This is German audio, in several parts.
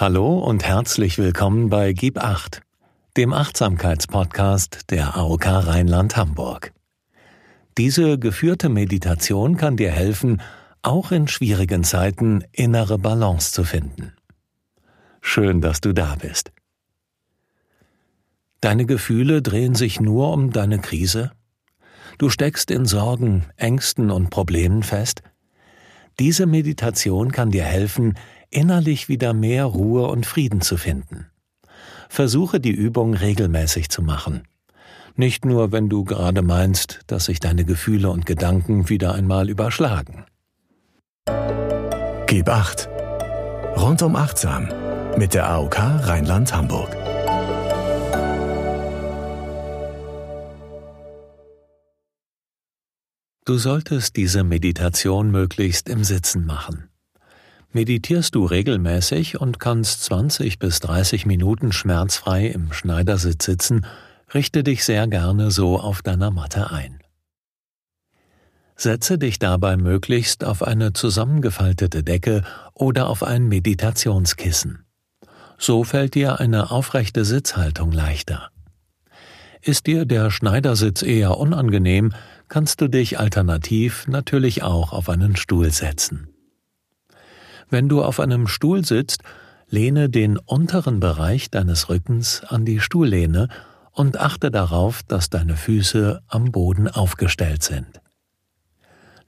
Hallo und herzlich willkommen bei Gib Acht, dem Achtsamkeitspodcast der AOK Rheinland-Hamburg. Diese geführte Meditation kann dir helfen, auch in schwierigen Zeiten innere Balance zu finden. Schön, dass du da bist. Deine Gefühle drehen sich nur um deine Krise? Du steckst in Sorgen, Ängsten und Problemen fest? Diese Meditation kann dir helfen, innerlich wieder mehr Ruhe und Frieden zu finden. Versuche die Übung regelmäßig zu machen. Nicht nur, wenn du gerade meinst, dass sich deine Gefühle und Gedanken wieder einmal überschlagen. Gib acht. Rundum achtsam mit der AOK Rheinland-Hamburg. Du solltest diese Meditation möglichst im Sitzen machen. Meditierst du regelmäßig und kannst 20 bis 30 Minuten schmerzfrei im Schneidersitz sitzen, richte dich sehr gerne so auf deiner Matte ein. Setze dich dabei möglichst auf eine zusammengefaltete Decke oder auf ein Meditationskissen. So fällt dir eine aufrechte Sitzhaltung leichter. Ist dir der Schneidersitz eher unangenehm, kannst du dich alternativ natürlich auch auf einen Stuhl setzen. Wenn du auf einem Stuhl sitzt, lehne den unteren Bereich deines Rückens an die Stuhllehne und achte darauf, dass deine Füße am Boden aufgestellt sind.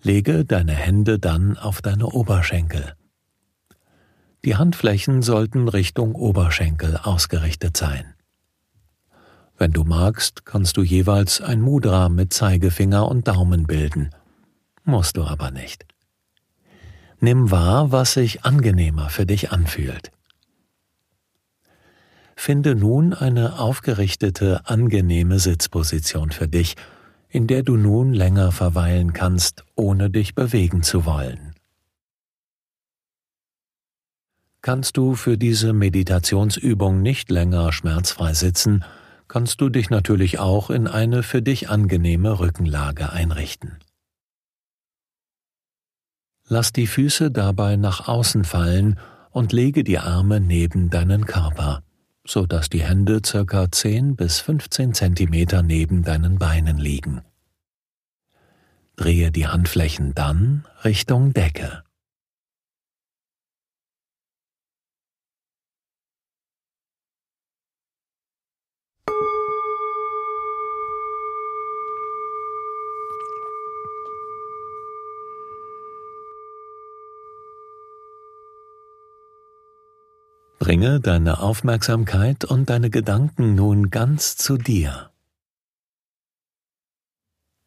Lege deine Hände dann auf deine Oberschenkel. Die Handflächen sollten Richtung Oberschenkel ausgerichtet sein. Wenn du magst, kannst du jeweils ein Mudra mit Zeigefinger und Daumen bilden. Musst du aber nicht. Nimm wahr, was sich angenehmer für dich anfühlt. Finde nun eine aufgerichtete, angenehme Sitzposition für dich, in der du nun länger verweilen kannst, ohne dich bewegen zu wollen. Kannst du für diese Meditationsübung nicht länger schmerzfrei sitzen, kannst du dich natürlich auch in eine für dich angenehme Rückenlage einrichten. Lass die Füße dabei nach außen fallen und lege die Arme neben deinen Körper, so dass die Hände circa 10 bis 15 Zentimeter neben deinen Beinen liegen. Drehe die Handflächen dann Richtung Decke. Bringe deine Aufmerksamkeit und deine Gedanken nun ganz zu dir.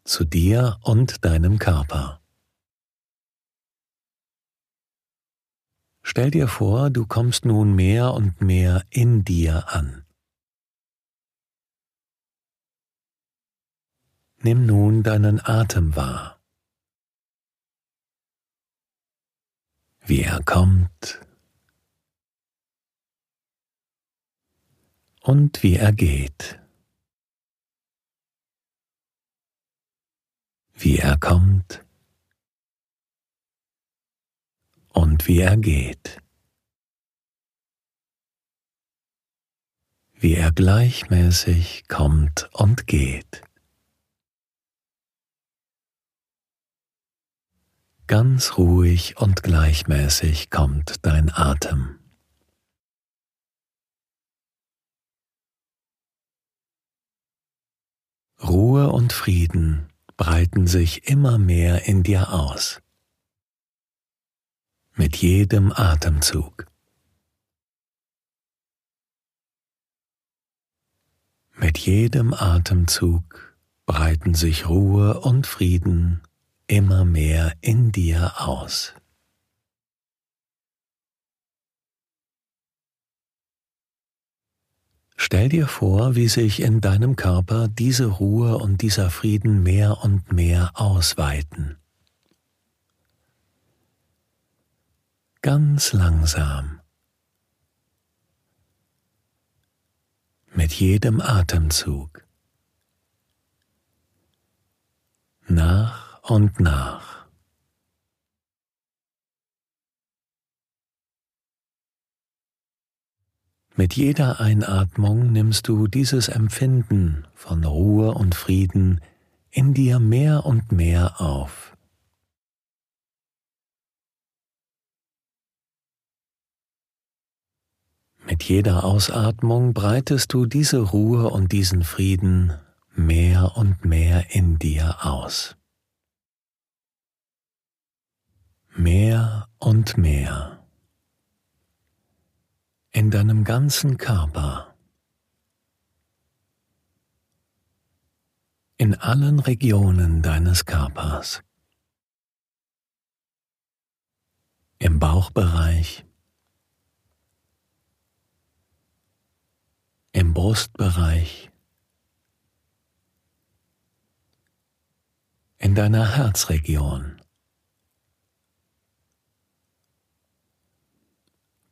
Zu dir und deinem Körper. Stell dir vor, du kommst nun mehr und mehr in dir an. Nimm nun deinen Atem wahr. Wie er kommt und wie er geht. Wie er kommt und wie er geht. Wie er gleichmäßig kommt und geht. Ganz ruhig und gleichmäßig kommt dein Atem. Ruhe und Frieden breiten sich immer mehr in dir aus. Mit jedem Atemzug. Mit jedem Atemzug breiten sich Ruhe und Frieden immer mehr in dir aus. Stell dir vor, wie sich in deinem Körper diese Ruhe und dieser Frieden mehr und mehr ausweiten. Ganz langsam. Mit jedem Atemzug. Nach und nach. Mit jeder Einatmung nimmst du dieses Empfinden von Ruhe und Frieden in dir mehr und mehr auf. Mit jeder Ausatmung breitest du diese Ruhe und diesen Frieden mehr und mehr in dir aus. Mehr und mehr in deinem ganzen Körper, in allen Regionen deines Körpers, im Bauchbereich, im Brustbereich, in deiner Herzregion.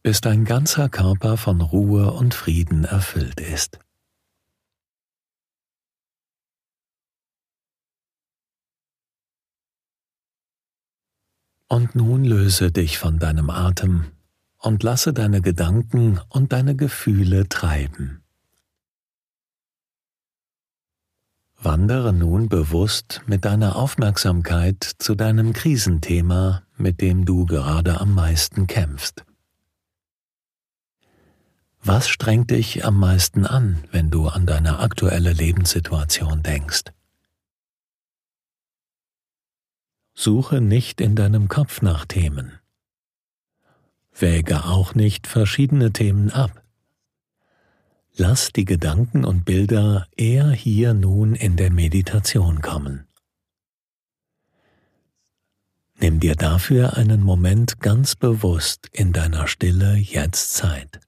Bis dein ganzer Körper von Ruhe und Frieden erfüllt ist. Und nun löse dich von deinem Atem und lasse deine Gedanken und deine Gefühle treiben. Wandere nun bewusst mit deiner Aufmerksamkeit zu deinem Krisenthema, mit dem du gerade am meisten kämpfst. Was strengt dich am meisten an, wenn du an deine aktuelle Lebenssituation denkst? Suche nicht in deinem Kopf nach Themen. Wäge auch nicht verschiedene Themen ab. Lass die Gedanken und Bilder eher hier nun in der Meditation kommen. Nimm dir dafür einen Moment ganz bewusst in deiner Stille jetzt Zeit.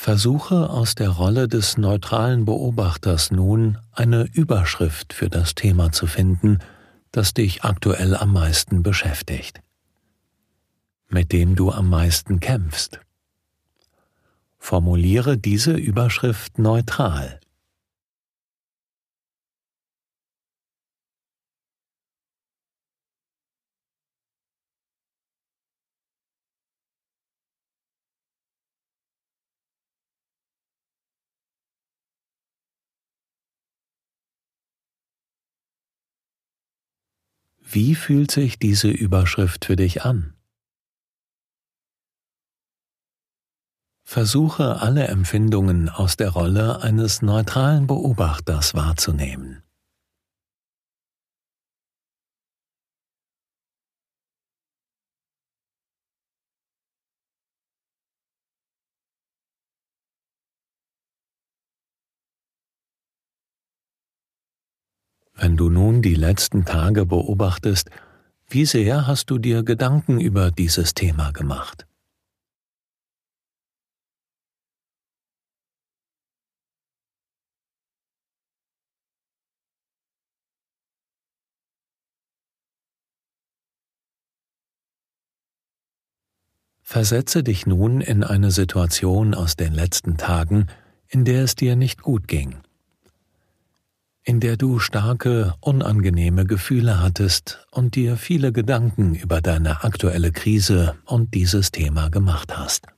Versuche aus der Rolle des neutralen Beobachters nun eine Überschrift für das Thema zu finden, das dich aktuell am meisten beschäftigt, mit dem du am meisten kämpfst. Formuliere diese Überschrift neutral. Wie fühlt sich diese Überschrift für dich an? Versuche alle Empfindungen aus der Rolle eines neutralen Beobachters wahrzunehmen. Wenn du nun die letzten Tage beobachtest, wie sehr hast du dir Gedanken über dieses Thema gemacht? Versetze dich nun in eine Situation aus den letzten Tagen, in der es dir nicht gut ging in der du starke, unangenehme Gefühle hattest und dir viele Gedanken über deine aktuelle Krise und dieses Thema gemacht hast.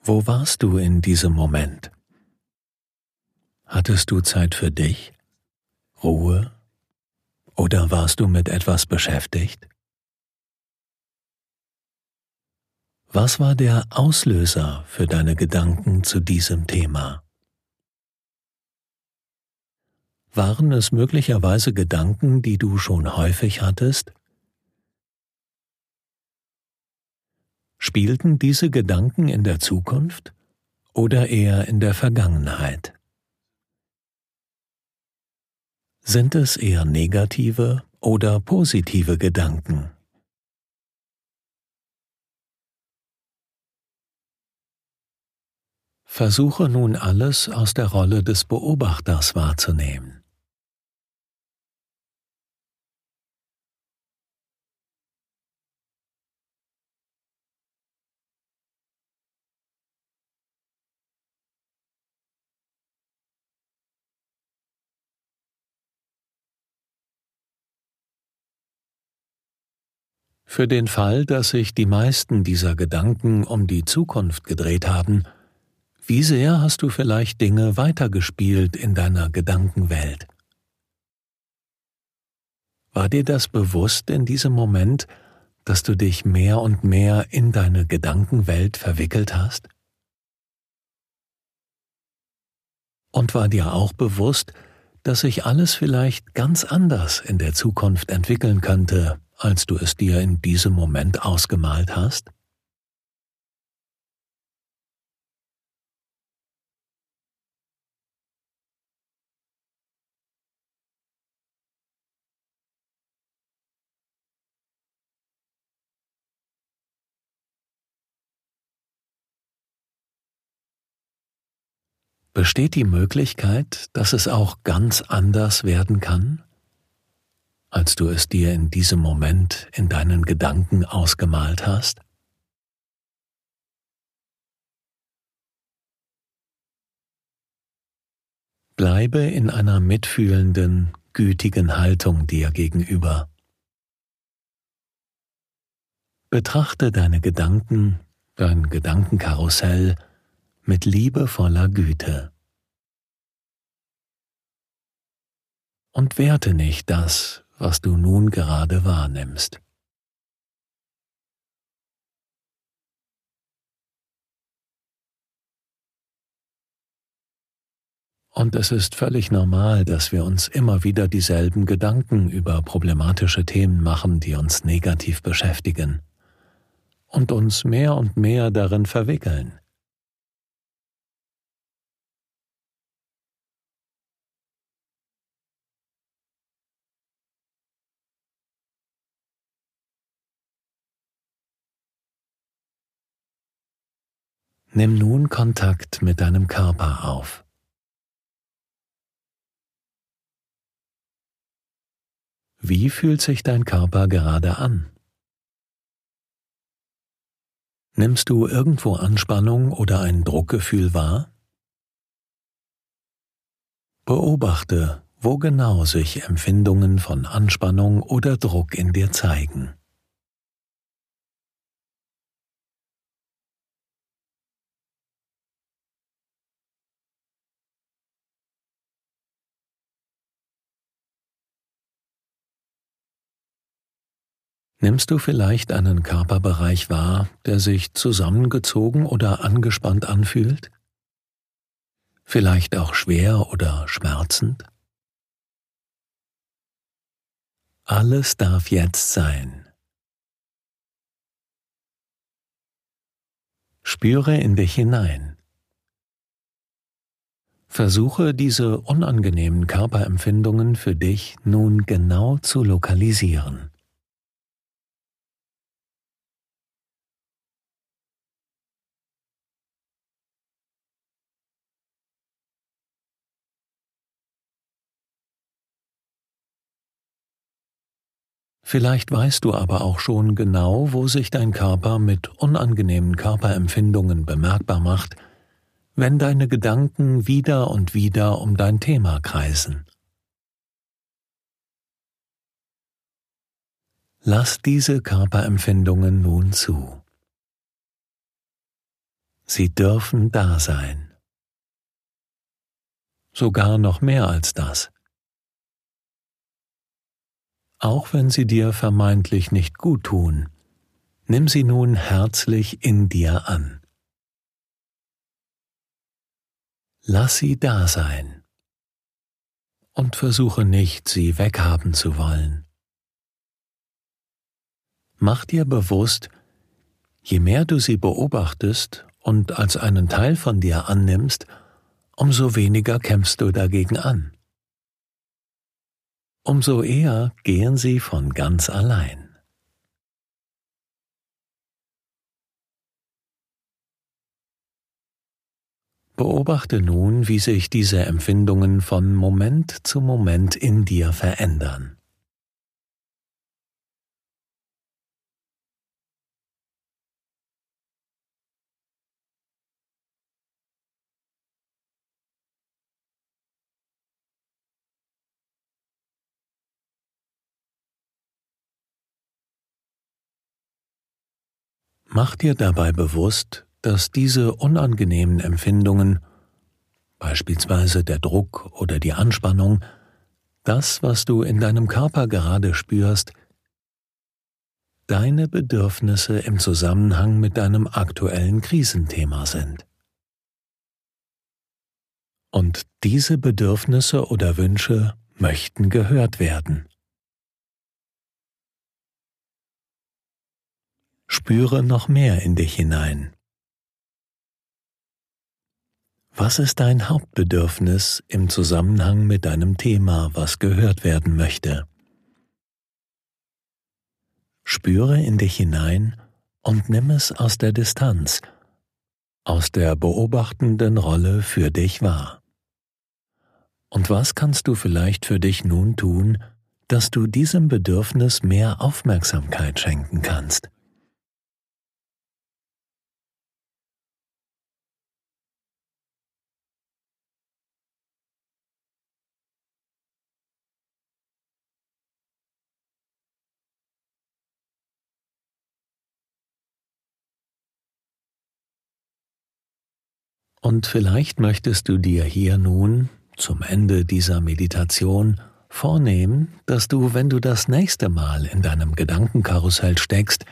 Wo warst du in diesem Moment? Hattest du Zeit für dich? Ruhe? Oder warst du mit etwas beschäftigt? Was war der Auslöser für deine Gedanken zu diesem Thema? Waren es möglicherweise Gedanken, die du schon häufig hattest? Spielten diese Gedanken in der Zukunft oder eher in der Vergangenheit? Sind es eher negative oder positive Gedanken? Versuche nun alles aus der Rolle des Beobachters wahrzunehmen. Für den Fall, dass sich die meisten dieser Gedanken um die Zukunft gedreht haben, wie sehr hast du vielleicht Dinge weitergespielt in deiner Gedankenwelt? War dir das bewusst in diesem Moment, dass du dich mehr und mehr in deine Gedankenwelt verwickelt hast? Und war dir auch bewusst, dass sich alles vielleicht ganz anders in der Zukunft entwickeln könnte, als du es dir in diesem Moment ausgemalt hast? Besteht die Möglichkeit, dass es auch ganz anders werden kann, als du es dir in diesem Moment in deinen Gedanken ausgemalt hast? Bleibe in einer mitfühlenden, gütigen Haltung dir gegenüber. Betrachte deine Gedanken, dein Gedankenkarussell, mit liebevoller Güte. Und werte nicht das, was du nun gerade wahrnimmst. Und es ist völlig normal, dass wir uns immer wieder dieselben Gedanken über problematische Themen machen, die uns negativ beschäftigen und uns mehr und mehr darin verwickeln. Nimm nun Kontakt mit deinem Körper auf. Wie fühlt sich dein Körper gerade an? Nimmst du irgendwo Anspannung oder ein Druckgefühl wahr? Beobachte, wo genau sich Empfindungen von Anspannung oder Druck in dir zeigen. Nimmst du vielleicht einen Körperbereich wahr, der sich zusammengezogen oder angespannt anfühlt? Vielleicht auch schwer oder schmerzend? Alles darf jetzt sein. Spüre in dich hinein. Versuche diese unangenehmen Körperempfindungen für dich nun genau zu lokalisieren. Vielleicht weißt du aber auch schon genau, wo sich dein Körper mit unangenehmen Körperempfindungen bemerkbar macht, wenn deine Gedanken wieder und wieder um dein Thema kreisen. Lass diese Körperempfindungen nun zu. Sie dürfen da sein. Sogar noch mehr als das auch wenn sie dir vermeintlich nicht gut tun, nimm sie nun herzlich in dir an. Lass sie da sein und versuche nicht, sie weghaben zu wollen. Mach dir bewusst, je mehr du sie beobachtest und als einen Teil von dir annimmst, umso weniger kämpfst du dagegen an umso eher gehen sie von ganz allein. Beobachte nun, wie sich diese Empfindungen von Moment zu Moment in dir verändern. Mach dir dabei bewusst, dass diese unangenehmen Empfindungen, beispielsweise der Druck oder die Anspannung, das, was du in deinem Körper gerade spürst, deine Bedürfnisse im Zusammenhang mit deinem aktuellen Krisenthema sind. Und diese Bedürfnisse oder Wünsche möchten gehört werden. Spüre noch mehr in dich hinein. Was ist dein Hauptbedürfnis im Zusammenhang mit deinem Thema, was gehört werden möchte? Spüre in dich hinein und nimm es aus der Distanz, aus der beobachtenden Rolle für dich wahr. Und was kannst du vielleicht für dich nun tun, dass du diesem Bedürfnis mehr Aufmerksamkeit schenken kannst? Und vielleicht möchtest du dir hier nun zum Ende dieser Meditation vornehmen, dass du, wenn du das nächste Mal in deinem Gedankenkarussell steckst,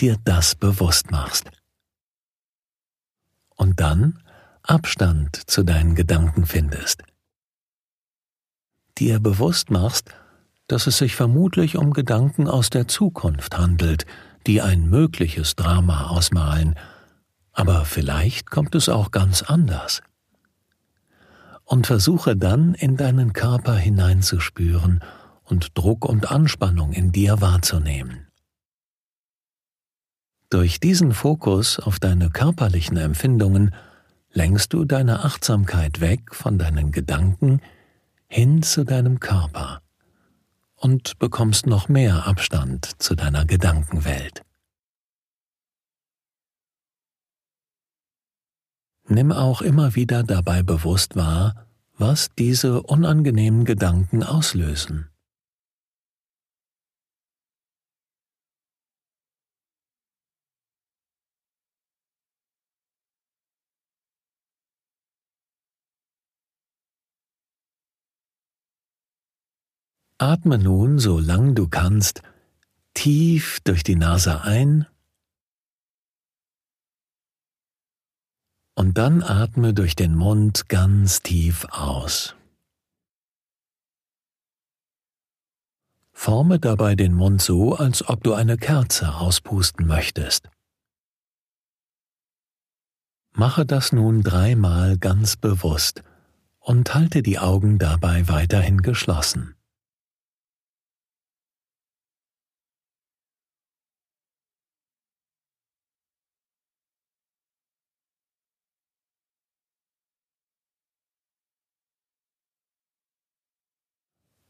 dir das bewusst machst. Und dann Abstand zu deinen Gedanken findest. Dir bewusst machst, dass es sich vermutlich um Gedanken aus der Zukunft handelt, die ein mögliches Drama ausmalen, aber vielleicht kommt es auch ganz anders und versuche dann in deinen Körper hineinzuspüren und Druck und Anspannung in dir wahrzunehmen. Durch diesen Fokus auf deine körperlichen Empfindungen lenkst du deine Achtsamkeit weg von deinen Gedanken hin zu deinem Körper und bekommst noch mehr Abstand zu deiner Gedankenwelt. Nimm auch immer wieder dabei bewusst wahr, was diese unangenehmen Gedanken auslösen. Atme nun, solang du kannst, tief durch die Nase ein und dann atme durch den Mund ganz tief aus. Forme dabei den Mund so, als ob du eine Kerze auspusten möchtest. Mache das nun dreimal ganz bewusst und halte die Augen dabei weiterhin geschlossen.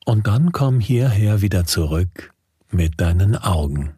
Und dann komm hierher wieder zurück mit deinen Augen.